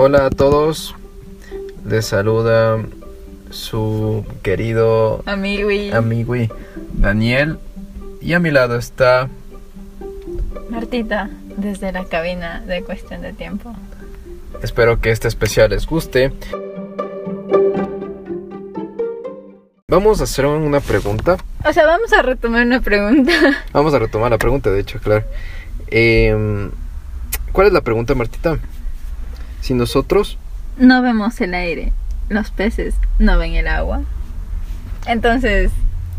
Hola a todos, les saluda su querido Amigui. amigui Daniel y a mi lado está Martita, desde la cabina de Cuestión de Tiempo. Espero que este especial les guste. Vamos a hacer una pregunta. O sea, vamos a retomar una pregunta. Vamos a retomar la pregunta, de hecho, claro. Em, ¿Cuál es la pregunta, Martita? Si nosotros... No vemos el aire, los peces no ven el agua. Entonces,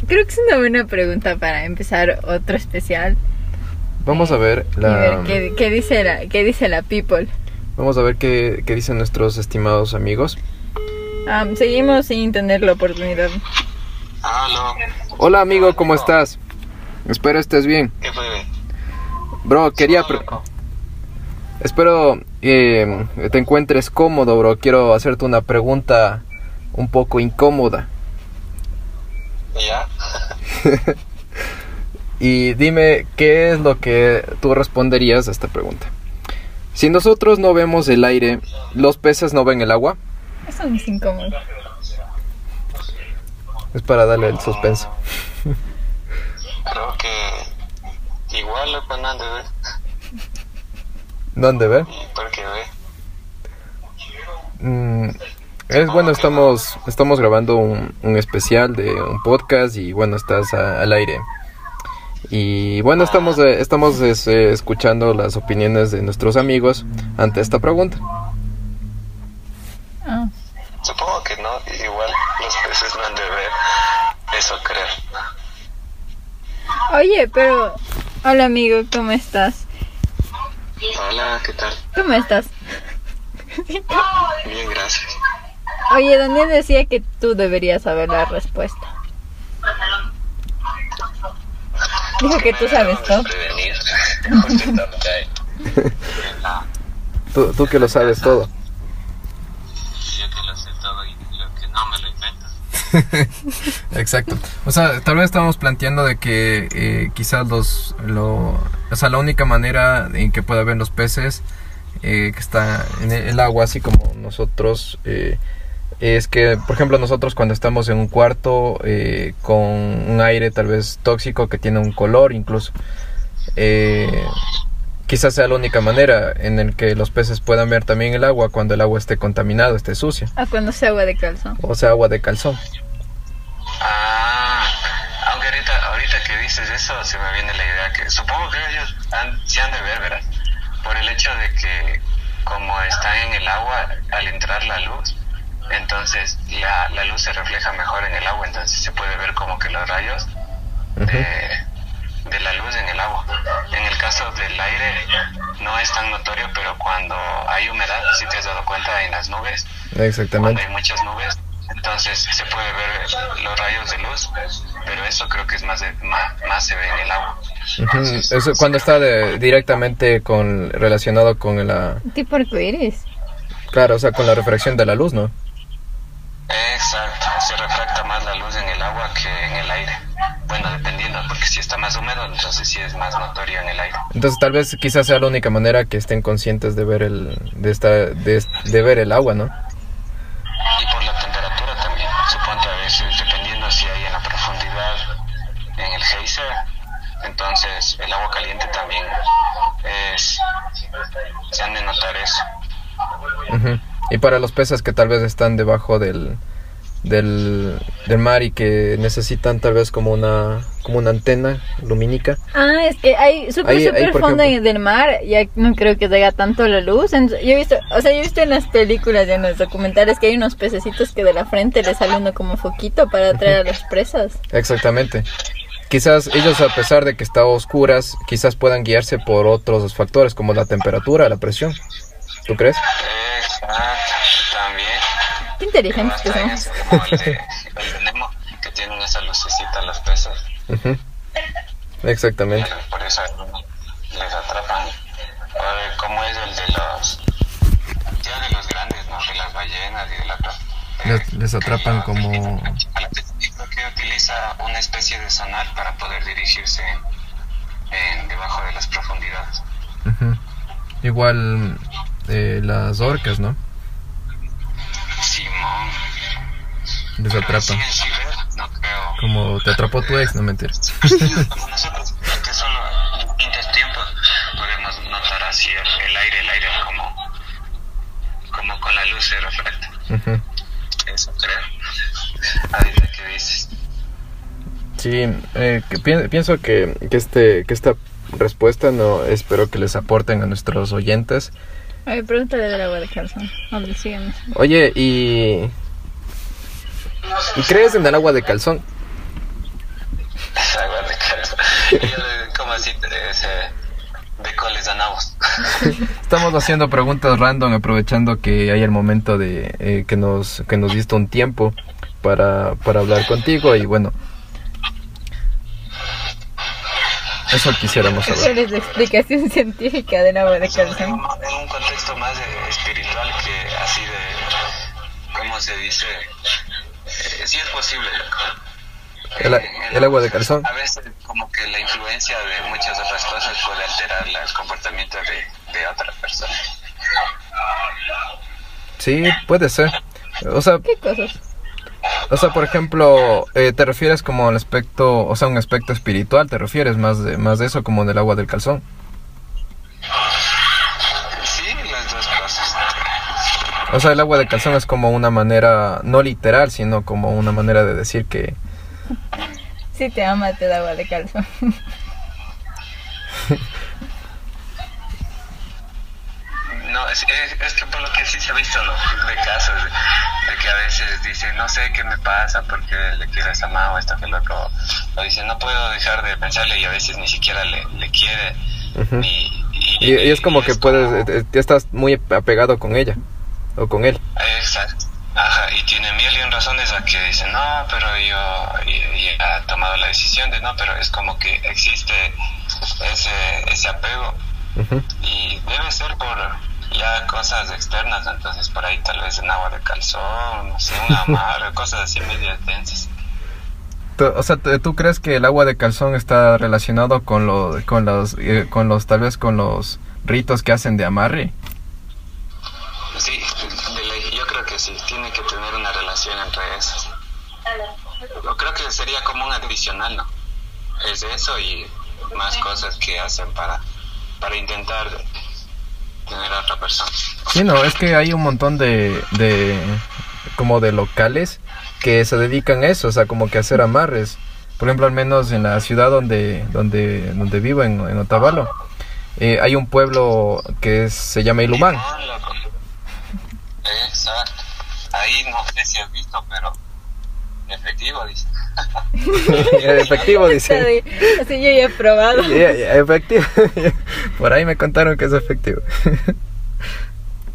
creo que es una buena pregunta para empezar otro especial. Vamos a ver Y la... ver qué, qué dice la, qué dice la people. Vamos a ver qué, qué dicen nuestros estimados amigos. Am, seguimos sin tener la oportunidad. Aló, Hola amigo, ¿cómo estás? Espero estés bien. ¿qué fue? Bro, quería... pre- Espero eh, te encuentres cómodo, bro. Quiero hacerte una pregunta un poco incómoda. ¿Ya? Y dime qué es lo que tú responderías a esta pregunta. Si nosotros no vemos el aire, ¿los peces no ven el agua? Eso no es incómodo. Es para darle el suspenso. Creo que igual de ver ¿Dónde ver? y porque ve. Mm, es bueno, estamos, estamos grabando un, un especial de un podcast y bueno, estás a- al aire. Y bueno, estamos, eh, estamos es, eh, escuchando las opiniones de nuestros amigos ante esta pregunta. Ah, Supongo que no, igual los peces no han de ver eso creo. Oye, pero... Hola amigo, ¿cómo estás? Hola, ¿qué tal? ¿Cómo estás? Bien, gracias. Oye, Daniel decía que tú deberías saber la respuesta. Dijo que tú sabes todo. Tú, tú que lo sabes todo. Yo que lo sé todo y lo que no me lo invento. Exacto. O sea, tal vez estamos planteando de que eh, quizás los, lo, o sea, la única manera en que pueda ver los peces eh, que está en el agua, así como nosotros, eh, es que, por ejemplo, nosotros cuando estamos en un cuarto eh, con un aire tal vez tóxico que tiene un color incluso, eh, quizás sea la única manera en el que los peces puedan ver también el agua cuando el agua esté contaminado, esté sucia, A cuando se agua de calzón. o sea, agua de calzón. Ah, dices eso, se me viene la idea que supongo que ellos han, sí han de ver, ¿verdad? Por el hecho de que como está en el agua, al entrar la luz, entonces la, la luz se refleja mejor en el agua, entonces se puede ver como que los rayos de, de la luz en el agua. En el caso del aire no es tan notorio, pero cuando hay humedad, si te has dado cuenta en las nubes, cuando Exactamente. hay muchas nubes, entonces se puede ver los rayos de luz, pero eso creo que es más, de, más, más se ve en el agua. Eso cuando está de- directamente con relacionado con la Tipo arcoíris. claro, o sea, con la refracción de la luz, ¿no? Exacto, se refracta más la luz en el agua que en el aire. Bueno, dependiendo, porque si está más húmedo, entonces sí es más notorio en el aire. Entonces tal vez quizás sea la única manera que estén conscientes de ver el de esta de, de ver el agua, ¿no? Caliente también es, se han de notar eso. Ujú. Y para los peces que tal vez están debajo del del, del mar y que necesitan tal vez como una como una antena lumínica. Ah, es que hay súper, súper fondo ejemplo. del mar. Ya no creo que llega tanto la luz. Entonces, yo he visto, o sea, yo he visto en las películas y en los documentales que hay unos pececitos que de la frente les sale uno como foquito para atraer a las presas. Exactamente. Quizás ellos a pesar de que está a oscuras, quizás puedan guiarse por otros factores como la temperatura, la presión. ¿Tú crees? Exacto, también. Qué inteligentes que somos. ese, como el de, el de Nemo, que tienen esa lucecita los peces. Ujú. Exactamente. Por eso les atrapan. A ver, ¿cómo es el de los... Ya de los grandes, ¿no? De las ballenas y de la... Les, les atrapan como... que utiliza una especie de sonar para poder dirigirse en, debajo de las profundidades. Ujú. Igual eh, las orcas, ¿no? Simón. Les atrapa. sí, sí no creo. Como te atrapó tu ex, no mentiras. Como nosotros, que solo en distintos tiempos podemos notar así el, aire, el aire como, como con la luz se refleja. Ujú. Eso creo. Ahorita que dices. Sí, eh, que pi- pienso que, que, este, que esta respuesta no espero que les aporten a nuestros oyentes. A ver, pregúntale del agua de calzón. Hombre, sígueme. Oye, ¿y, ¿y crees en el agua de calzón? Agua de le- como así de, de a nabos. Estamos haciendo preguntas random aprovechando que hay el momento de eh, que nos que nos diste un tiempo para, para hablar contigo y bueno. Eso quisiéramos ¿Cuál saber. es la explicación científica del agua de sea, en, calzón? un- en un contexto más espiritual que así de, ¿cómo se dice? Eh, sí es posible. El, Eh, el agua de calzón. A veces como que la influencia de muchas otras cosas puede alterar la- el comportamiento de, de otra persona. Sí, puede ser. O sea, ¿Qué cosas? O sea, por ejemplo, eh, te refieres como al aspecto, o sea, un aspecto espiritual, te refieres más de, más de eso como del agua del calzón. Sí, las dos cosas. O sea, el agua de calzón es como una manera, no literal, sino como una manera de decir que, Si te ama, te da agua de calzón. No, es, es, es que por lo que sí se ha visto de casos de, de que a veces dicen, no sé qué me pasa porque le quiero a esa mamá o esto que lo otro. O dicen, no puedo dejar de pensarle y a veces ni siquiera le, le quiere. Y, y, y es como que puedes, como- eh, eh, estás muy apegado con ella o con él. Exacto. Ajá, y tiene mil y un razones a que dicen, no, pero yo y, ha tomado la decisión de no, pero es como que existe ese, ese apego y debe ser por ya cosas externas, entonces por ahí tal vez en agua de calzón, no sé, un amarre, cosas así medio densas. O sea, ¿tú crees que el agua de calzón está relacionado con lo, con los, eh, con los, tal vez con los ritos que hacen de amarre? Sí, de ley, yo creo que sí, tiene que tener una relación entre esas. Yo creo que sería como un adicional, ¿no? Es eso y más cosas que hacen para, para intentar tener a otra persona. Sí, no, es que hay un montón de, de, como de locales que se dedican a eso, o sea, como que a hacer amarres. Por ejemplo, al menos en la ciudad donde, donde, donde vivo, en, en Otavalo, eh, hay un pueblo que es- se llama Ilumán. Exacto. Ahí no sé si has visto, pero efectivo, dice. Efectivo, dice. Así yo ya he probado. Efectivo. Por ahí me contaron que es efectivo.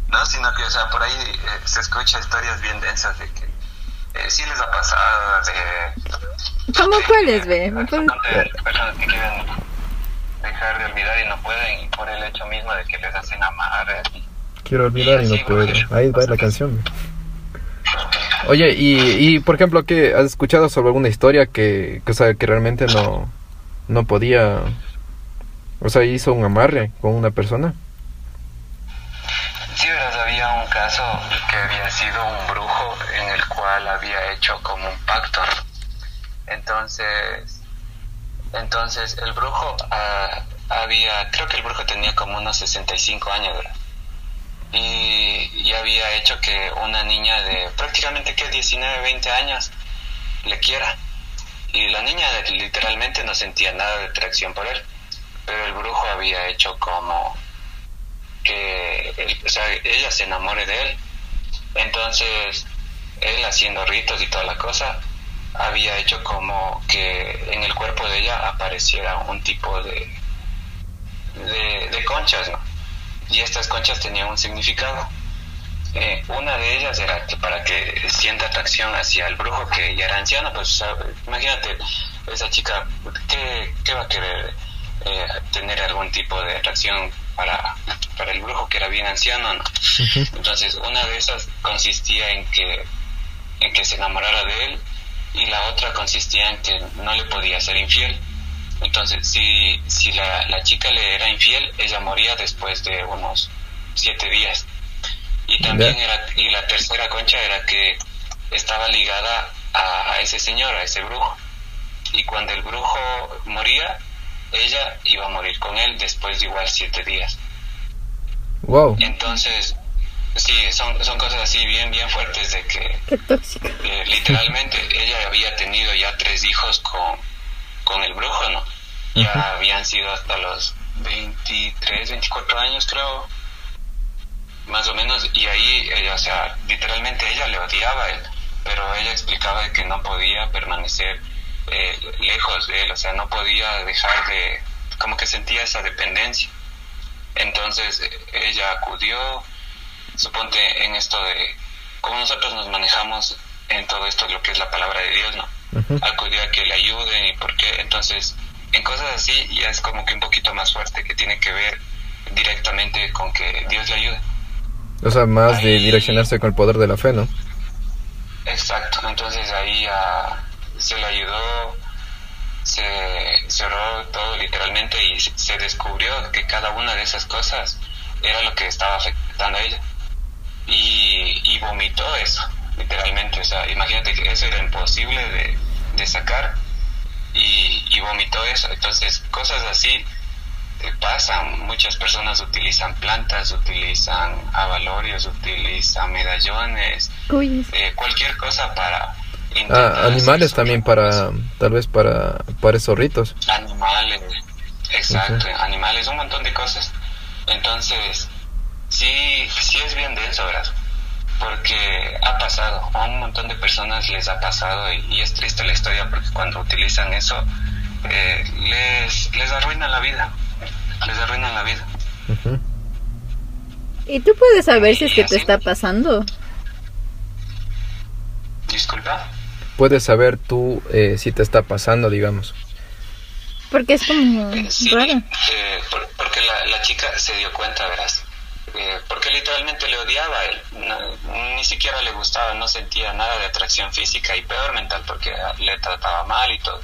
No, sino que, o sea, por ahí eh, se escucha historias bien densas de que eh, sí les ha pasado de... ¿Cómo cuáles, ve? ¿Me puedes- de personas que quieren dejar de olvidar y no pueden, y por el hecho mismo de que les hacen amarres. Quiero olvidar y no puedo. Ahí va la canción. Oye, y, y por ejemplo, ¿qué has escuchado sobre alguna historia que, que, sea, que realmente no, no podía, o sea, hizo un amarre con una persona? Sí, verás, había un caso que había sido un brujo en el cual había hecho como un pacto. Entonces, entonces el brujo ah, había, creo que el brujo tenía como unos 65 años, ¿verdad? Y, y había hecho que una niña de prácticamente que 19, 20 años le quiera. Y la niña literalmente no sentía nada de atracción por él. Pero el brujo había hecho como que ella se enamore de él. Entonces, él haciendo ritos y toda la cosa, había hecho como que en el cuerpo de ella apareciera un tipo de, de, de conchas, ¿no? Y estas conchas tenían un significado. Eh, una de ellas era que para que sienta atracción hacia el brujo que ya era anciano, pues o sea, imagínate, esa chica, ¿qué, qué va a querer? Eh, tener algún tipo de atracción para, para el brujo que era bien anciano, ¿no? Entonces, una de esas consistía en que, en que se enamorara de él y la otra consistía en que no le podía ser infiel. Entonces, si, si la, la chica le era infiel, ella moría después de unos siete días. Y también era, y la tercera concha era que estaba ligada a, a ese señor, a ese brujo. Y cuando el brujo moría, ella iba a morir con él después de igual siete días. Wow. Entonces, sí, son, son cosas así bien, bien fuertes de que Qué tóxico. eh, literalmente ella había tenido ya tres hijos con, con el brujo, ¿no? Ya habían sido hasta los 23, 24 años creo, más o menos, y ahí, ella, o sea, literalmente ella le odiaba a él, pero ella explicaba de que no podía permanecer eh, lejos de él, o sea, no podía dejar de, como que sentía esa dependencia. Entonces eh, ella acudió, suponte en esto de cómo nosotros nos manejamos en todo esto, lo que es la palabra de Dios, ¿no? Ujú. Acudió a que le ayuden y por qué. Entonces, en cosas así ya es como que un poquito más fuerte, que tiene que ver directamente con que Dios le ayude. O sea, más de direccionarse con el poder de la fe, ¿no? Exacto, entonces ahí ah, se le ayudó, se, se oró todo literalmente y se- se descubrió que cada una de esas cosas era lo que estaba afectando a ella. Y, y vomitó eso, literalmente, o sea, imagínate que eso era imposible de, de sacar y, y vomitó eso. Entonces, cosas así eh, pasan, muchas personas utilizan plantas, utilizan avalorios, utilizan medallones, eh, cualquier cosa para intentar Ah, animales también para, tal vez para, para esos ritos. animales exacto animales un montón de cosas. Entonces sí sí es bien denso verdad porque ha pasado a un montón de personas les ha pasado y, y es triste la historia porque cuando utilizan eso eh, les les arruinan la vida les arruinan la vida. ¿Y tú puedes saber si es que te está pasando? disculpa Puedes saber tú eh, si te está pasando, digamos. Porque es como Eh, Sí, raro. eh, por- porque la, la chica se dio cuenta, verás. Eh, porque literalmente le odiaba él. Ni siquiera le gustaba, no sentía nada de atracción física y peor mental porque le trataba mal y todo.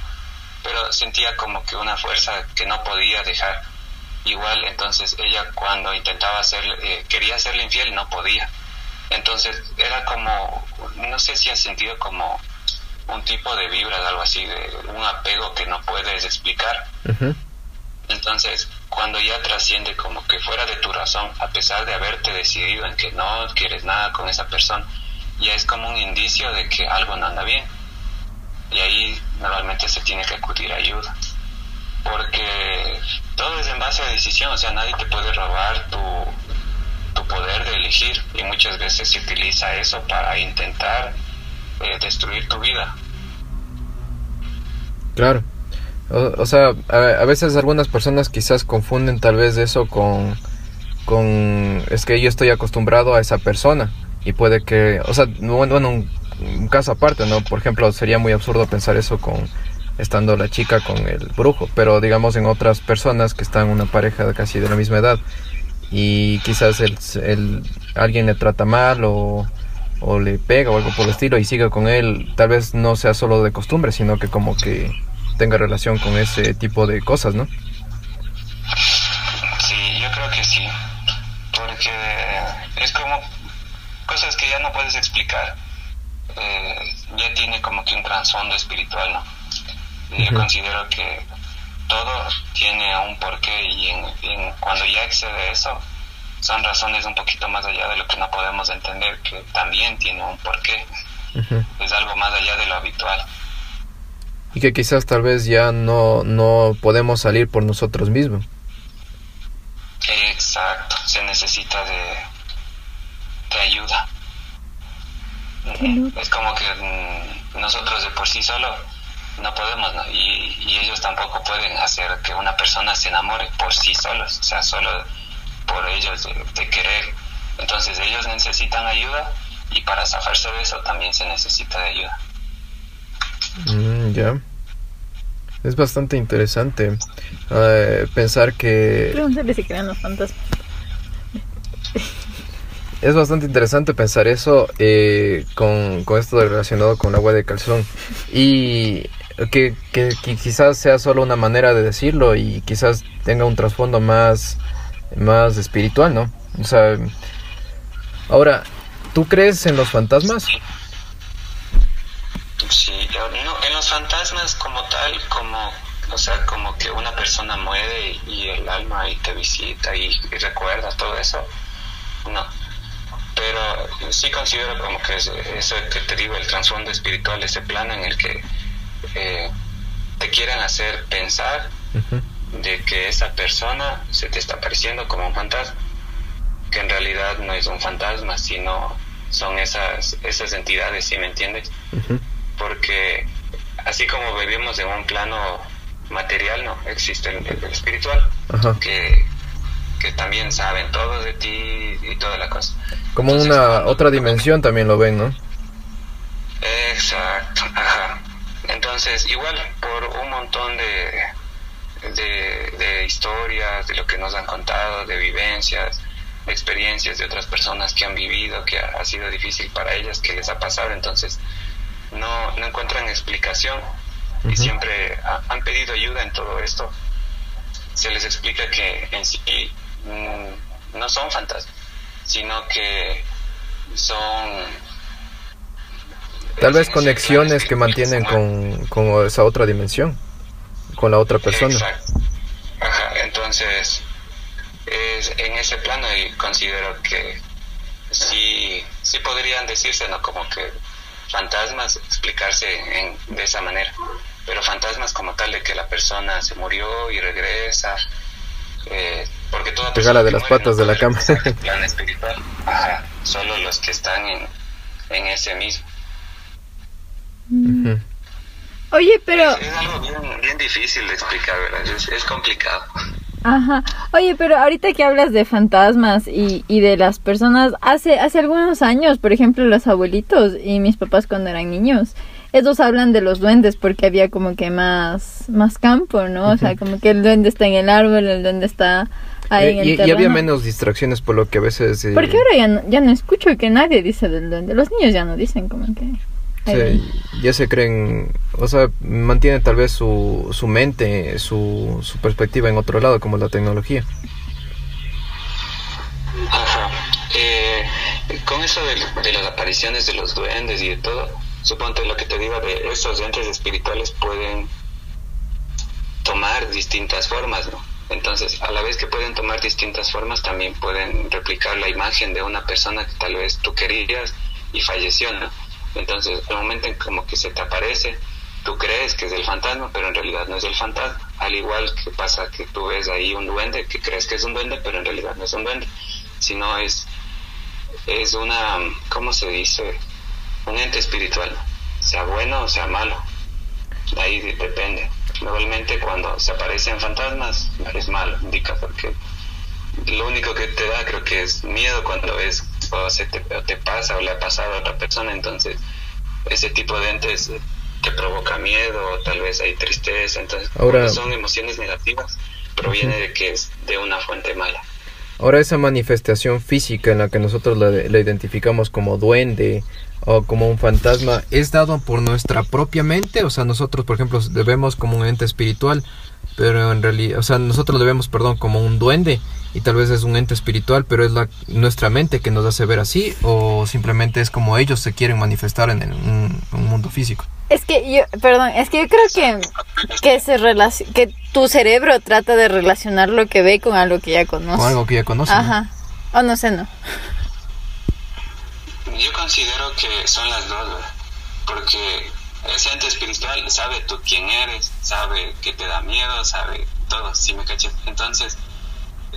Pero sentía como que una fuerza que no podía dejar. Igual, entonces ella cuando intentaba hacer, eh, quería hacerle infiel, no podía. Entonces era como, no sé si has sentido como un tipo de vibra, algo así, de un apego que no puedes explicar. Entonces, cuando ya trasciende como que fuera de tu razón, a pesar de haberte decidido en que no quieres nada con esa persona, ya es como un indicio de que algo no anda bien. Y ahí normalmente se tiene que acudir a ayuda. Porque todo es en base a decisión, o sea, nadie te puede robar tu, tu poder de elegir y muchas veces se utiliza eso para intentar eh, destruir tu vida. Claro. O, sea, a, veces algunas personas quizás confunden tal vez eso con, con... Es que yo estoy acostumbrado a esa persona. Y puede que... O sea, bueno, bueno, un, caso aparte, ¿no? Por ejemplo, sería muy absurdo pensar eso con... Estando la chica con el brujo. Pero digamos en otras personas que están una pareja casi de la misma edad. Y quizás el, el, alguien le trata mal o, o le pega o algo por el estilo y sigue con él. Tal vez no sea solo de costumbre, sino que como que tenga relación con ese tipo de cosas, ¿no? Sí, yo creo que sí. Porque es como cosas que ya no puedes explicar. Eh, ya tiene como que un trasfondo espiritual, ¿no? Y Yo considero que todo tiene un porqué y en, en- cuando ya excede eso, son razones un poquito más allá de lo que no podemos entender, que también tiene un porqué. Es algo más allá de lo habitual. Y que quizás tal vez ya no, no podemos salir por nosotros mismos. Exacto, se necesita de, de ayuda. Es como que mm, nosotros de por sí solo no podemos, ¿no? Y, y ellos tampoco pueden hacer que una persona se enamore por sí solos, o sea, solo por ellos de, de querer. Entonces ellos necesitan ayuda y para zafarse de eso también se necesita de ayuda. Mm, ya. Es bastante interesante eh, pensar que Pregúntale si crean los fantasmas. es bastante interesante pensar eso eh, con, con esto relacionado con agua de calzón y que, que, que quizás sea solo una manera de decirlo y quizás tenga un trasfondo más más espiritual, ¿no? O sea, Ahora, ¿tú crees en los fantasmas? Sí, no, en los fantasmas como tal, como, o sea, como que una persona muere y, y el alma ahí te visita y, y recuerda todo eso, no. Pero sí considero como que es- eso que te digo, el trasfondo espiritual, ese plano en el que eh, te quieren hacer pensar de que esa persona se te está apareciendo como un fantasma, que en realidad no es un fantasma, sino son esas, esas entidades, ¿sí me entiendes? Porque así como vivimos en un plano material, no existe el, el espiritual, Ajá. que, que también saben todo de ti y toda la cosa. Como Entonces, una otra dimensión también lo ven, ¿no? Exacto, ajá. Entonces, igual, por un montón de, de, de historias, de lo que nos han contado, de vivencias, de experiencias de otras personas que han vivido, que ha, ha sido difícil para ellas, que les ha pasado, entonces no, no encuentran explicación y siempre ha- han pedido ayuda en todo esto. Se les explica que en sí mm, no son fantasmas, sino que son Tal vez conexiones que mantienen espiritual. con, con esa otra dimensión, con la otra persona. Exacto. Ajá, entonces, es en ese plano y considero que sí, sí podrían decirse, ¿no? Como que fantasmas, explicarse en, de esa manera. Pero fantasmas como tal de que la persona se murió y regresa. Eh, porque toda persona de las muere patas no de la cama. plano espiritual. Ajá, solo los que están en, en ese mismo. Oye, pero, Es algo bien, bien difícil de explicar, ¿verdad? Es, es complicado. Ajá, oye, pero ahorita que hablas de fantasmas y, y de las personas, hace, hace algunos años, por ejemplo, los abuelitos y mis papás cuando eran niños, ellos hablan de los duendes porque había como que más, más campo, ¿no? O sea, como que el duende está en el árbol, el duende está ahí en el Eh, y, y terreno. había menos distracciones por lo que a veces... eh, Porque ahora ya no, ya no escucho que nadie dice del duende. Los niños ya no dicen como que... sí, ya se creen, o sea, mantienen tal vez su, su mente, su, su perspectiva en otro lado, como la tecnología. Ajá. Eh, con eso de, de las apariciones de los duendes y de todo, suponte lo que te digo de estos entes espirituales pueden tomar distintas formas, ¿no? Entonces, a la vez que pueden tomar distintas formas, también pueden replicar la imagen de una persona que tal vez tú querías y falleció, ¿no? Entonces, el momento en como que se te aparece, tú crees que es el fantasma, pero en realidad no es el fantasma. Al igual que pasa que tú ves ahí un duende, que crees que es un duende, pero en realidad no es un duende, sino es, es una, ¿cómo se dice? Un ente espiritual, sea bueno o sea malo. Ahí de- depende. Normalmente cuando se aparecen fantasmas es malo, indica porque lo único que te da creo que es miedo cuando ves o se te, o te pasa o le ha pasado a otra persona, entonces ese tipo de entes te provoca miedo o tal vez hay tristeza, entonces Ahora- son emociones negativas proviene de que es de una fuente mala. Ahora esa manifestación física en la que nosotros la, la identificamos como duende o como un fantasma es dado por nuestra propia mente, o sea, nosotros por ejemplo debemos como un ente espiritual, pero en realidad, o sea, nosotros lo vemos, perdón, como un duende y tal vez es un ente espiritual, pero es la nuestra mente que nos hace ver así o simplemente es como ellos se quieren manifestar en el- un, un mundo físico. Es que yo, perdón, es que yo creo que, que, se relaci- que tu cerebro trata de relacionar lo que ve con algo que ya conoce. Con algo que ya conocen. ¿no? Ajá. O no sé, no. Yo considero que son las dos, ¿verdad? porque ese ente espiritual sabe tú quién eres, sabe que te da miedo, sabe todo, si me cachas. Entonces,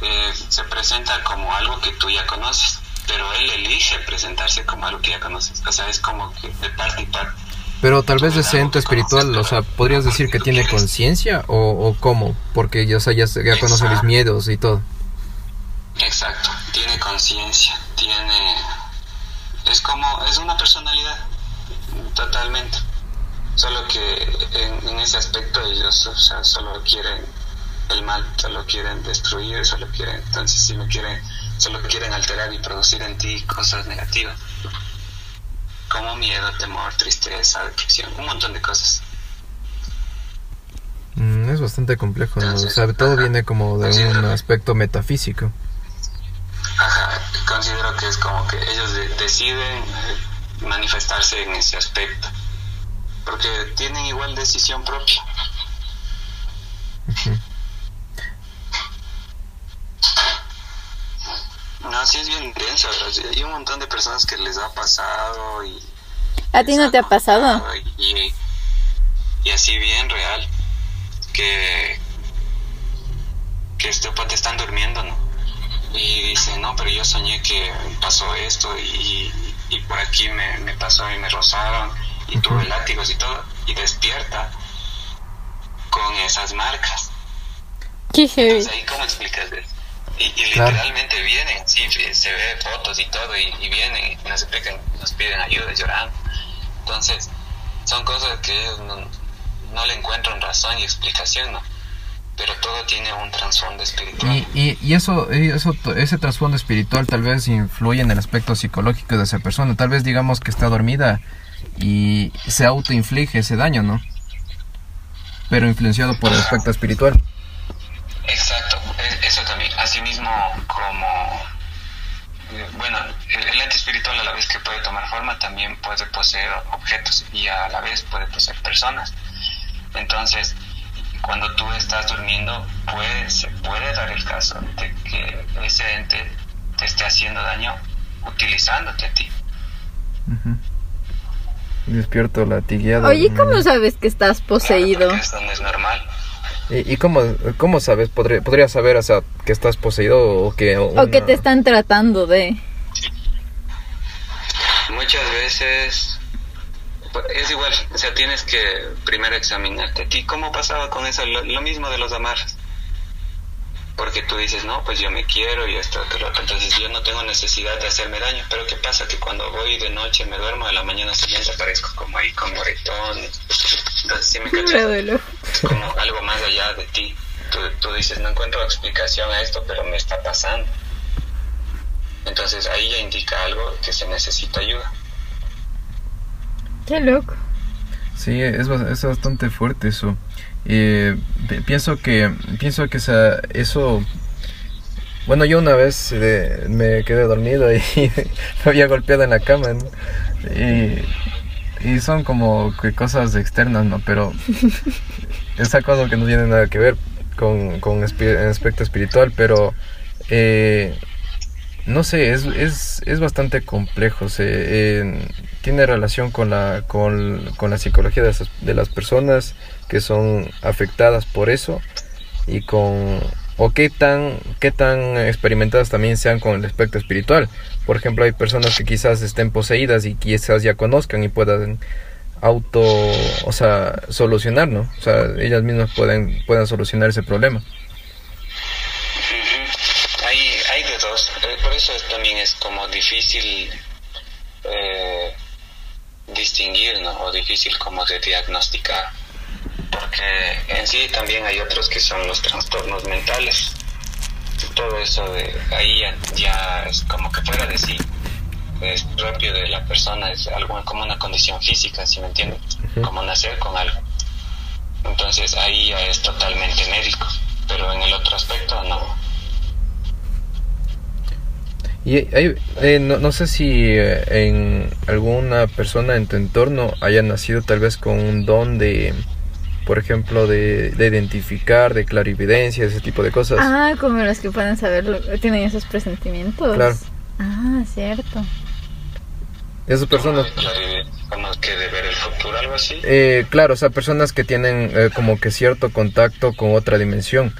eh, se presenta como algo que tú ya conoces, pero él elige presentarse como algo que ya conoces. O sea, es como que de parte y parte. Pero tal vez ese ente espiritual, o sea, ¿podrías decir que tiene conciencia o, o cómo? Porque ya, o sea, ya, ya conoce mis miedos y todo. Exacto, tiene conciencia, tiene... Es como, es una personalidad, totalmente. Solo que en, en ese aspecto ellos o sea, solo quieren el mal, solo quieren destruir, solo quieren, entonces si me quieren, solo quieren alterar y producir en ti cosas negativas. Como miedo, temor, tristeza, depresión, un montón de cosas. Mm, es bastante complejo, ¿no? O sea, todo viene como de un aspecto metafísico. Ajá, considero que es como que ellos deciden manifestarse en ese aspecto, porque tienen igual decisión propia. No, sí es bien intenso, hay un montón de personas que les ha pasado y... ¿A ti no te ha pasado? Y, y así bien real, que, que este, pues, te están durmiendo, ¿no? Y dice, no, pero yo soñé que pasó esto y, y por aquí me, me, pasó y me rozaron y tuve látigos y todo, y despierta con esas marcas. Qué Entonces, ahí, ¿cómo explicas eso? Y, literalmente vienen, sí, se ve fotos y todo, y, y vienen, y nos explican, nos piden ayuda llorando. Entonces, son cosas que no, no le encuentran razón y explicación, ¿no? Pero todo tiene un trasfondo espiritual. Y, y, eso, eso, ese trasfondo espiritual tal vez influye en el aspecto psicológico de esa persona. Tal vez digamos que está dormida y se autoinflige ese daño, ¿no? Pero influenciado por el aspecto espiritual. Exacto, e, eso también. Asimismo, como, bueno, el ente espiritual a la vez que puede tomar forma, también puede poseer objetos y a la vez puede poseer personas. Entonces, cuando tú estás durmiendo, puede, se puede dar el caso de que ese ente te esté haciendo daño utilizándote a ti. Despierto latigueado. Oye, ¿cómo sabes que estás poseído? eso no es normal. ¿Y, y cómo, cómo sabes? ¿Podría, ¿Podría saber o que estás poseído o que... O que te están tratando de... Muchas veces es igual, o sea, tienes que primero examinarte a ti. ¿Cómo pasaba con eso? Lo, mismo de los amarres. Porque tú dices, no, pues yo me quiero y esto, otro. Entonces yo no tengo necesidad de hacerme daño. Pero ¿qué pasa? Que cuando voy de noche me duermo, a la mañana siguiente aparezco como ahí con moretón. Entonces sí me cachas. Como algo más allá de ti. Tú, tú dices, no encuentro explicación a esto, pero me está pasando. Entonces ahí ya indica algo que se necesita ayuda. Qué loco. Sí, es, es bastante fuerte eso. Eh, pienso que pienso que esa, eso bueno yo una vez me quedé dormido y me había golpeado en la cama y, y, son como que cosas externas no pero esa cosa que no tiene nada que ver con, con aspecto espiritual pero eh, no sé, es, es, es bastante complejo. Se, tiene relación con la, con, con la psicología de, de, las personas que son afectadas por eso y con o qué tan qué tan experimentadas también sean con el aspecto espiritual. Por ejemplo, hay personas que quizás estén poseídas y quizás ya conozcan y puedan auto, o sea, solucionar, ¿no? O sea, ellas mismas pueden puedan solucionar ese problema. eso también es como difícil eh, distinguir, ¿no? O difícil como de diagnosticar. Porque en sí también hay otros que son los trastornos mentales. Todo eso de ahí ya, es como que fuera de sí. Es propio de la persona, es algo como una condición física, si me entiendes? Como nacer con algo. Entonces ahí ya es totalmente médico, pero en el otro aspecto no y hay, eh, no, no, sé si eh, en alguna persona en tu entorno haya nacido tal vez con un don de, por ejemplo, de, de identificar, de clarividencia, ese tipo de cosas. Ah, como los que pueden saber, tienen esos presentimientos. Claro. Ah, cierto. Esas personas... Como que de ver el futuro, algo así. Eh, claro, o sea, personas que tienen eh, como que cierto contacto con otra dimensión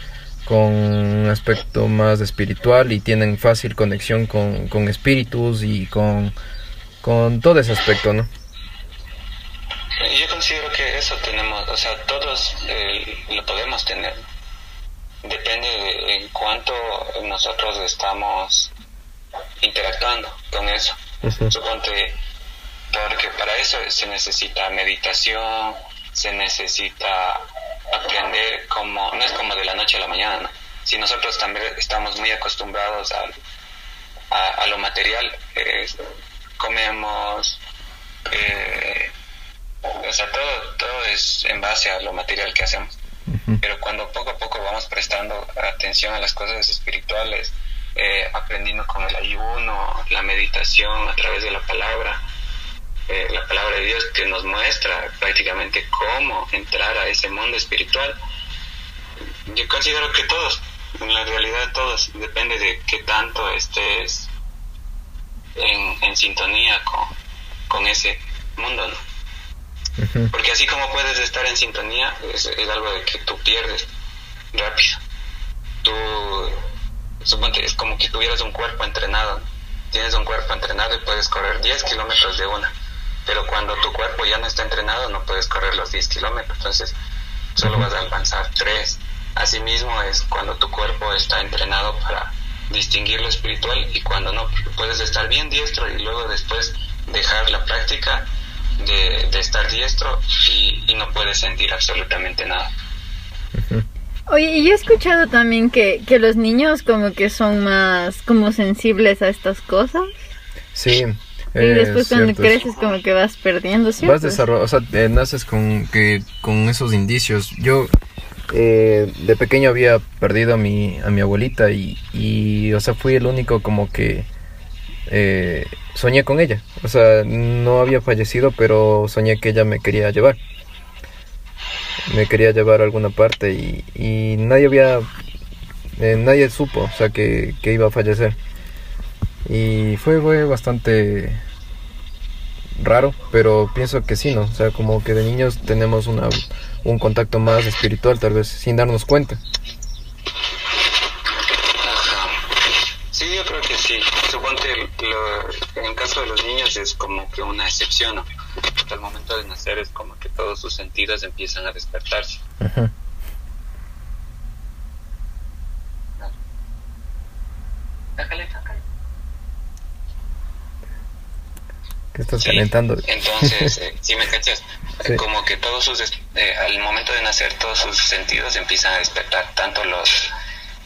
con un aspecto más espiritual y tienen fácil conexión con, con espíritus y con, con todo ese aspecto, ¿no? Yo considero que eso tenemos, o sea, todos eh, lo podemos tener. Depende de en cuánto nosotros estamos interactuando con eso. Suponte, porque para eso se necesita meditación, se necesita aprender como, no es como de la noche a la mañana, si nosotros también estamos muy acostumbrados a, a, lo material, eh, comemos, eh, o sea, todo, todo es en base a lo material que hacemos. Pero cuando poco a poco vamos prestando atención a las cosas espirituales, eh, aprendiendo con el ayuno, la meditación a través de la palabra, eh, la palabra de Dios que nos muestra prácticamente cómo entrar a ese mundo espiritual. Yo considero que todos, en la realidad todos, depende de qué tanto estés en, en sintonía con, con ese mundo, ¿no? Porque así como puedes estar en sintonía, es, es algo de que tú pierdes rápido. Tú, suponte, es como que tuvieras un cuerpo entrenado. Tienes un cuerpo entrenado y puedes correr 10 kilómetros de una. Pero cuando tu cuerpo ya no está entrenado, no puedes correr los 10 kilómetros. Entonces, solo vas a alcanzar 3. Asimismo, es cuando tu cuerpo está entrenado para distinguir lo espiritual y cuando no. Puedes estar bien diestro y luego después dejar la práctica de, estar diestro y, no puedes sentir absolutamente nada. Oye, y he escuchado también que, que los niños como que son más como sensibles a estas cosas. Sí. Y después cuando creces como que vas perdiendo, ¿cierto? Vas desarrollando, o sea, eh, naces con, que, con esos indicios. Yo eh, de pequeño había perdido a mi, a mi abuelita y, y, o sea, fui el único como que eh, soñé con ella. O sea, no había fallecido, pero soñé que ella me quería llevar. Me quería llevar a alguna parte y, nadie había, eh, nadie supo, o sea, que, iba a fallecer. Y fue, fue bastante raro, pero pienso que sí, ¿no? O sea, como que de niños tenemos una, un contacto más espiritual, tal vez, sin darnos cuenta. en el caso de los niños es como que una excepción, ¿no? al momento de nacer es como que todos sus sentidos empiezan a despertarse. ¿Qué estás calentando? Entonces, eh, si me cachas, como que todos sus, eh, al momento de nacer todos sus sentidos empiezan a despertar, tanto los,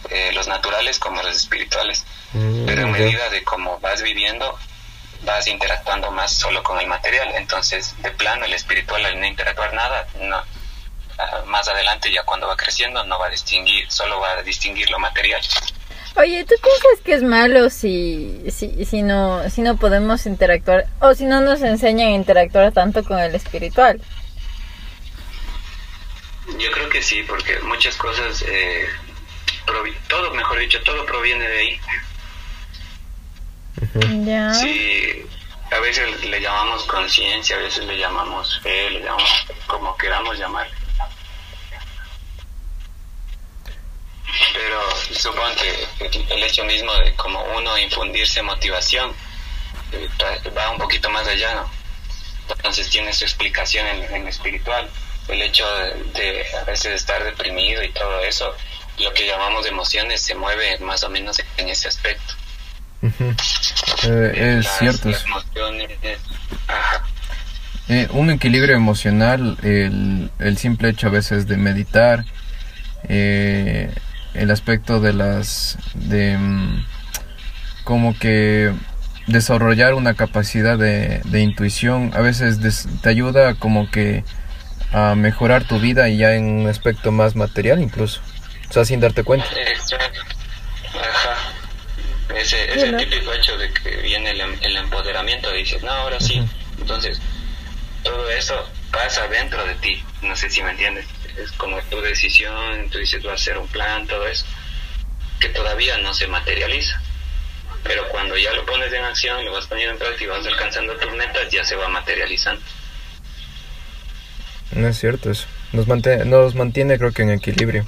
eh, los naturales como los espirituales. Mm, Pero en medida de cómo vas viviendo, vas interactuando más solo con el material. Entonces, de plano, el espiritual al no interactuar nada, no, ah, más adelante ya cuando va creciendo no va a distinguir, solo va a distinguir lo material. Oye, ¿tú piensas que es malo si, si, si, no, si no podemos interactuar o si no nos enseñan a interactuar tanto con el espiritual? Yo creo que sí, porque muchas cosas, eh, todo, mejor dicho, todo proviene de ahí. Sí, a veces le llamamos conciencia, a veces le llamamos fe, le llamamos como queramos llamar. Pero supongo que el hecho mismo de como uno infundirse motivación eh, va un poquito más allá, ¿no? Entonces tiene su explicación en, en espiritual. El hecho de, a veces estar deprimido y todo eso, lo que llamamos emociones se mueve más o menos en ese aspecto. Eh, es cierto. Eh, un equilibrio emocional, el, el, simple hecho a veces de meditar, eh, el aspecto de las, de mm, como que desarrollar una capacidad de, de intuición, a veces te ayuda como que a mejorar tu vida y ya en un aspecto más material incluso, o sea, sin darte cuenta. Ese, ese típico hecho de que viene el, el empoderamiento, dices, no, ahora sí. Entonces, todo eso pasa dentro de ti, no sé si me entiendes. Es como tu decisión, tú dices, voy a hacer un plan, todo eso, que todavía no se materializa. Pero cuando ya lo pones en acción, lo vas poniendo en práctica y vas alcanzando tus metas, ya se va materializando. No es cierto eso. Nos mantiene, nos mantiene creo que en equilibrio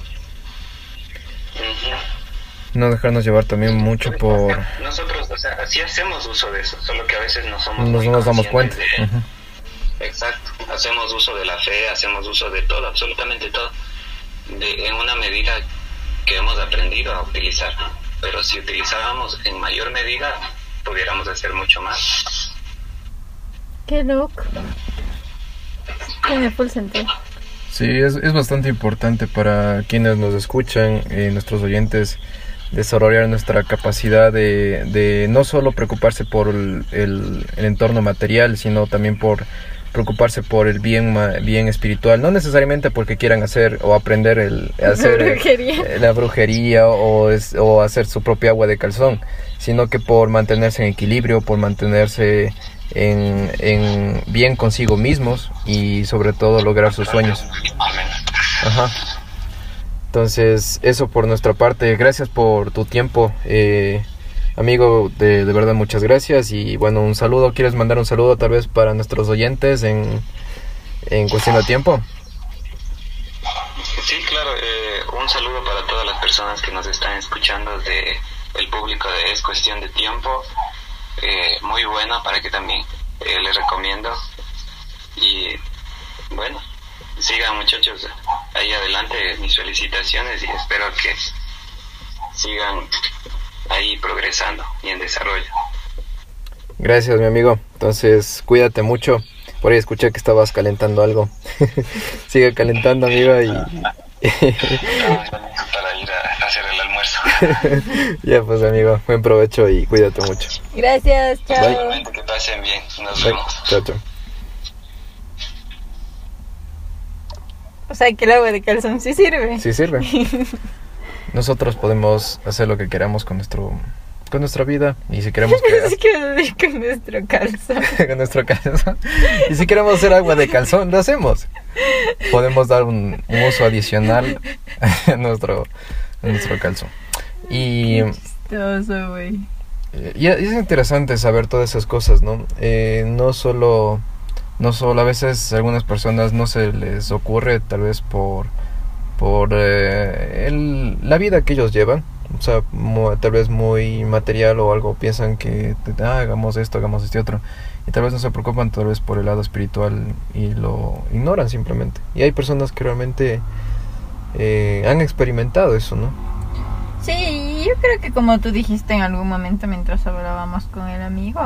no dejarnos llevar también mucho por... Nosotros, o sea, sí hacemos uso de eso, solo que a veces no somos... No nos damos cuenta. Exacto, hacemos uso de la fe, hacemos uso de todo, absolutamente todo, de, en una medida que hemos aprendido a utilizar. Pero si utilizábamos en mayor medida, pudiéramos hacer mucho más. Qué loco. Tiene full sentido. Sí, es, es bastante importante para quienes nos escuchan, y nuestros oyentes, desarrollar nuestra capacidad de, de no solo preocuparse por el, el, entorno material, sino también por preocuparse por el bien bien espiritual, no necesariamente porque quieran hacer o aprender el hacer eh, brujería. eh, la brujería o, es- o hacer su propia agua de calzón, sino que por mantenerse en equilibrio, por mantenerse en, en bien consigo mismos y sobre todo lograr sus sueños. Ajá. Entonces, eso por nuestra parte. Gracias por tu tiempo. eh, amigo, de, de verdad muchas gracias. Y bueno, un saludo. ¿Quieres mandar un saludo tal vez para nuestros oyentes en, en cuestión de tiempo? Sí, claro. eh, un saludo para todas las personas que nos están escuchando de el público de Es Cuestión de Tiempo. Eh, muy bueno para que también eh, les recomiendo. Y bueno, sigan muchachos ahí adelante. Mis felicitaciones y espero que sigan ahí progresando y en desarrollo. Gracias, mi amigo. Entonces, cuídate mucho. Por ahí escuché que estabas calentando algo. Sigue calentando, amigo. Y para ir a hacer el almuerzo. ya, pues, amigo. Buen provecho y cuídate mucho. Gracias, chao. Bye. que pasen bien. Nos Bye. vemos. Chao, chao. O sea, que el agua de calzón sí sirve. Sí sirve. Nosotros podemos hacer lo que queramos con nuestro con nuestra vida y si queremos que con nuestro calzón. con nuestro calzón y si queremos hacer agua de calzón lo hacemos. Podemos dar un, un uso adicional a nuestro a nuestro calzón. Y Chistoso, güey. Eh, Y es interesante saber todas esas cosas, ¿no? Eh, no solo, no solo a veces a algunas personas no se les ocurre, tal vez por, por eh, la vida que ellos llevan, o sea, mu- tal vez muy material o algo, piensan que ah, hagamos esto, hagamos este otro, y tal vez no se preocupan tal vez por el lado espiritual y lo ignoran simplemente. Y hay personas que realmente eh, han experimentado eso, ¿no? Sí, yo creo que como tú dijiste en algún momento mientras hablábamos con el amigo,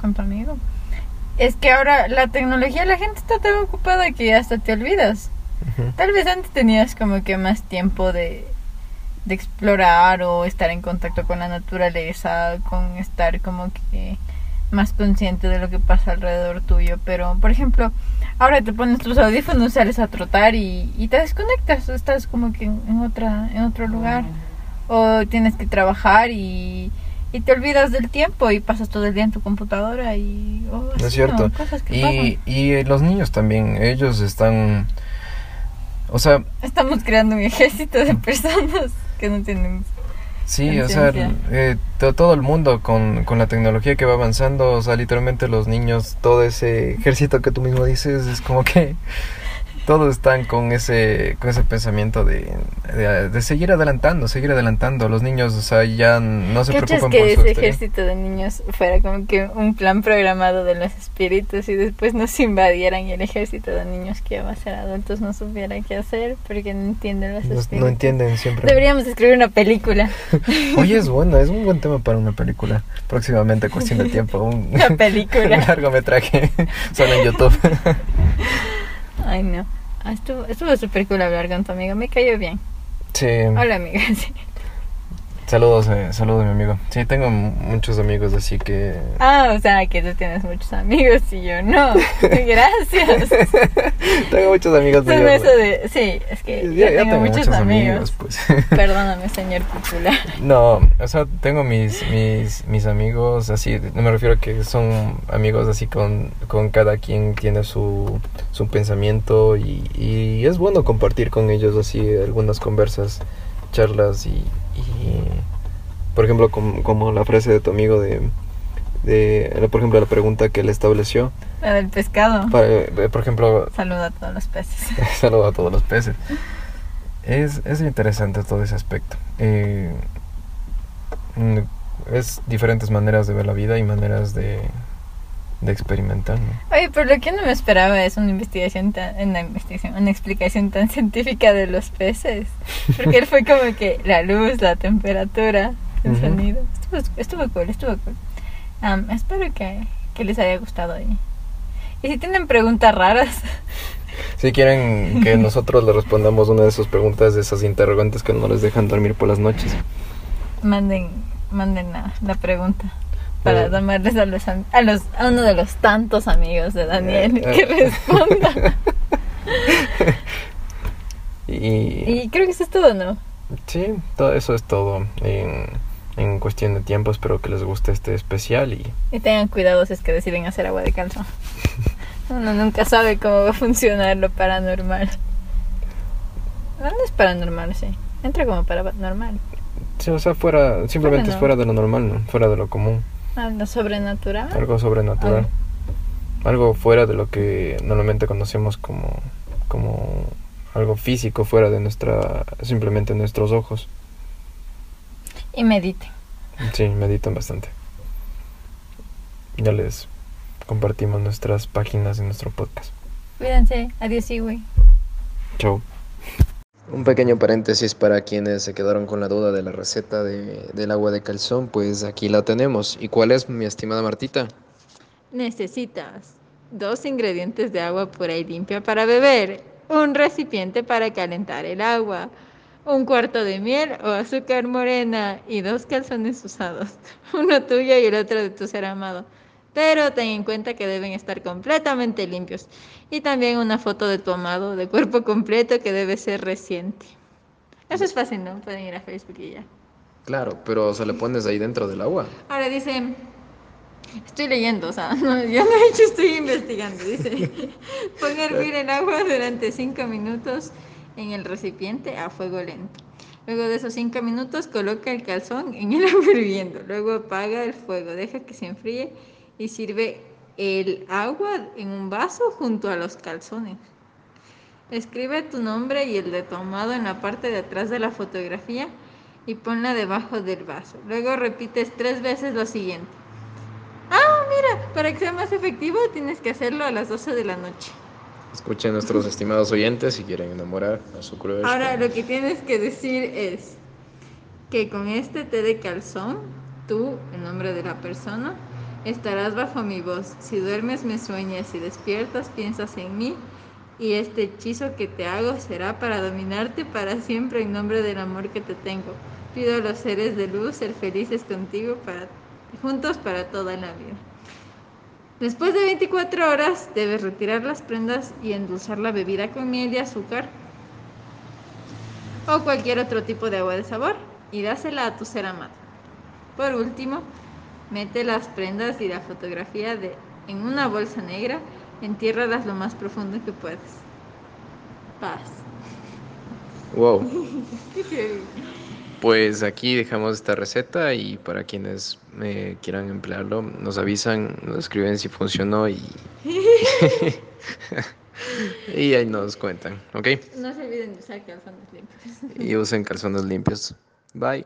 con tu amigo, es que ahora la tecnología, la gente está tan ocupada que hasta te olvidas. Tal vez antes tenías como que más tiempo de, de explorar o estar en contacto con la naturaleza, con estar como que más consciente de lo que pasa alrededor tuyo. Pero, por ejemplo, ahora te pones tus audífonos, sales a trotar y, y te desconectas, estás como que en, en otra, en otro lugar. O tienes que trabajar y, y te olvidas del tiempo y pasas todo el día en tu computadora y... oh, No así, es cierto. ¿no? Cosas que Y, pasan. y los niños también, ellos están, o sea, Estamos creando un ejército de personas que no tienen sí, o sea, eh, to- todo el mundo con, con la tecnología que va avanzando, o sea, literalmente los niños, todo ese ejército que tú mismo dices, es como que todos están con ese, con ese pensamiento de, de, de seguir adelantando, seguir adelantando. Los niños, o sea, ya no se ¿Cachas preocupan que por ese ejército de niños fuera como que un plan programado de los espíritus y después nos invadieran y el ejército de niños que iba a ser adultos no supiera qué hacer porque no entienden los No, espíritus? no entienden siempre. Deberíamos escribir una película. Oye, es bueno, es un buen tema para una película. Próximamente, cuestión de tiempo. Un, Una película. un largometraje solo en YouTube. Ay, no. Ah, estuvo estuvo súper cool hablar con tu amigo. Me cayó bien. Sí. Hola, amiga. Sí. Saludos, eh, saludos, mi amigo. Sí, tengo muchos amigos así que. Ah, o sea, que tú tienes muchos amigos y yo no. Gracias. tengo muchos amigos Son míos, eso güey. de... Sí, es que Ya- yo ya tengo, muchos, amigos. pues. Perdóname, señor popular. No, o sea, tengo mis, mis, mis amigos así, no me refiero a que son amigos así con, con cada quien tiene su, su pensamiento y, y es bueno compartir con ellos así algunas conversas, charlas y, y, por ejemplo, com- como la frase de tu amigo de, de, por ejemplo, la pregunta que él estableció, La del pescado. para- eh, por ejemplo, Saluda a todos los peces. Saludo a todos los peces. Es, es interesante todo ese aspecto. Eh, mm, es diferentes maneras de ver la vida y maneras de, de experimentar. ¿no? Oye, pero lo que no me esperaba es una investigación tan, una investigación, una explicación tan científica de los peces. Porque él fue como que la luz, la temperatura, el Ujú. sonido. Estuvo, estuvo cool, estuvo cool. Am, espero que, que les haya gustado. Y, y si tienen preguntas raras, Si quieren que nosotros le respondamos una de sus preguntas, de esas interrogantes que no les dejan dormir por las noches, manden, manden la, la pregunta. Para tomarles a los, a los a uno de los tantos amigos de Daniel Eh, que eh. responda. Y, y creo que eso es todo, ¿no? sí, todo eso es todo en, en cuestión de tiempo. Espero que les guste este especial y Y tengan cuidado si es que deciden hacer agua de calzón. Uno nunca sabe cómo va a funcionar lo paranormal. No, no es paranormal, sí. Entra como paranormal. sí, o sea, fuera, simplemente no. es fuera de lo normal, ¿no? Fuera de lo común. Sobrenatural. Algo sobrenatural. Algo fuera de lo que normalmente conocemos como, como algo físico, fuera de nuestra, simplemente nuestros ojos. Y mediten. Sí, meditan bastante. Ya les compartimos nuestras páginas en nuestro podcast. Cuídense. Adiós, y güey. Chau. Un pequeño paréntesis para quienes se quedaron con la duda de la receta de, del agua de calzón, pues aquí la tenemos. ¿Y cuál es, mi estimada Martita? Necesitas dos ingredientes de agua pura y limpia para beber, un recipiente para calentar el agua, un cuarto de miel o azúcar morena y dos calzones usados, uno tuyo y el otro de tu ser amado. Pero ten en cuenta que deben estar completamente limpios y también una foto de tu amado de cuerpo completo que debe ser reciente. Eso es fácil, ¿no? Pueden ir a Facebook y ya. Claro, pero se le pones ahí dentro del agua. Ahora dice, estoy leyendo, o sea, no, yo no he hecho, estoy investigando. Dice, pon a hervir el agua durante 5 minutos en el recipiente a fuego lento. Luego de esos 5 minutos coloca el calzón en el agua hirviendo. Luego apaga el fuego, deja que se enfríe y sirve el agua en un vaso junto a los calzones. Escribe tu nombre y el de tu amado en la parte de atrás de la fotografía y ponla debajo del vaso. Luego repites tres veces lo siguiente. Ah, mira, para que sea más efectivo tienes que hacerlo a las 12 de la noche. Escuchen nuestros estimados oyentes si quieren enamorar a su crush. Ahora lo que tienes que decir es que con este té de calzón, tú, en nombre de la persona, estarás bajo mi voz. Si duermes me sueñas, si despiertas piensas en mí y este hechizo que te hago será para dominarte para siempre en nombre del amor que te tengo. Pido a los seres de luz ser felices contigo juntos para toda la vida. Después de 24 horas debes retirar las prendas y endulzar la bebida con miel y azúcar o cualquier otro tipo de agua de sabor y dásela a tu ser amado. Por último, mete las prendas y la fotografía de, en una bolsa negra, entiérralas lo más profundo que puedas. Paz. Wow. Pues aquí dejamos esta receta y para quienes eh, quieran emplearlo, nos avisan, nos escriben si funcionó y, y ahí nos cuentan, ¿ok? No se olviden de usar calzones limpios. Y usen calzones limpios. Bye.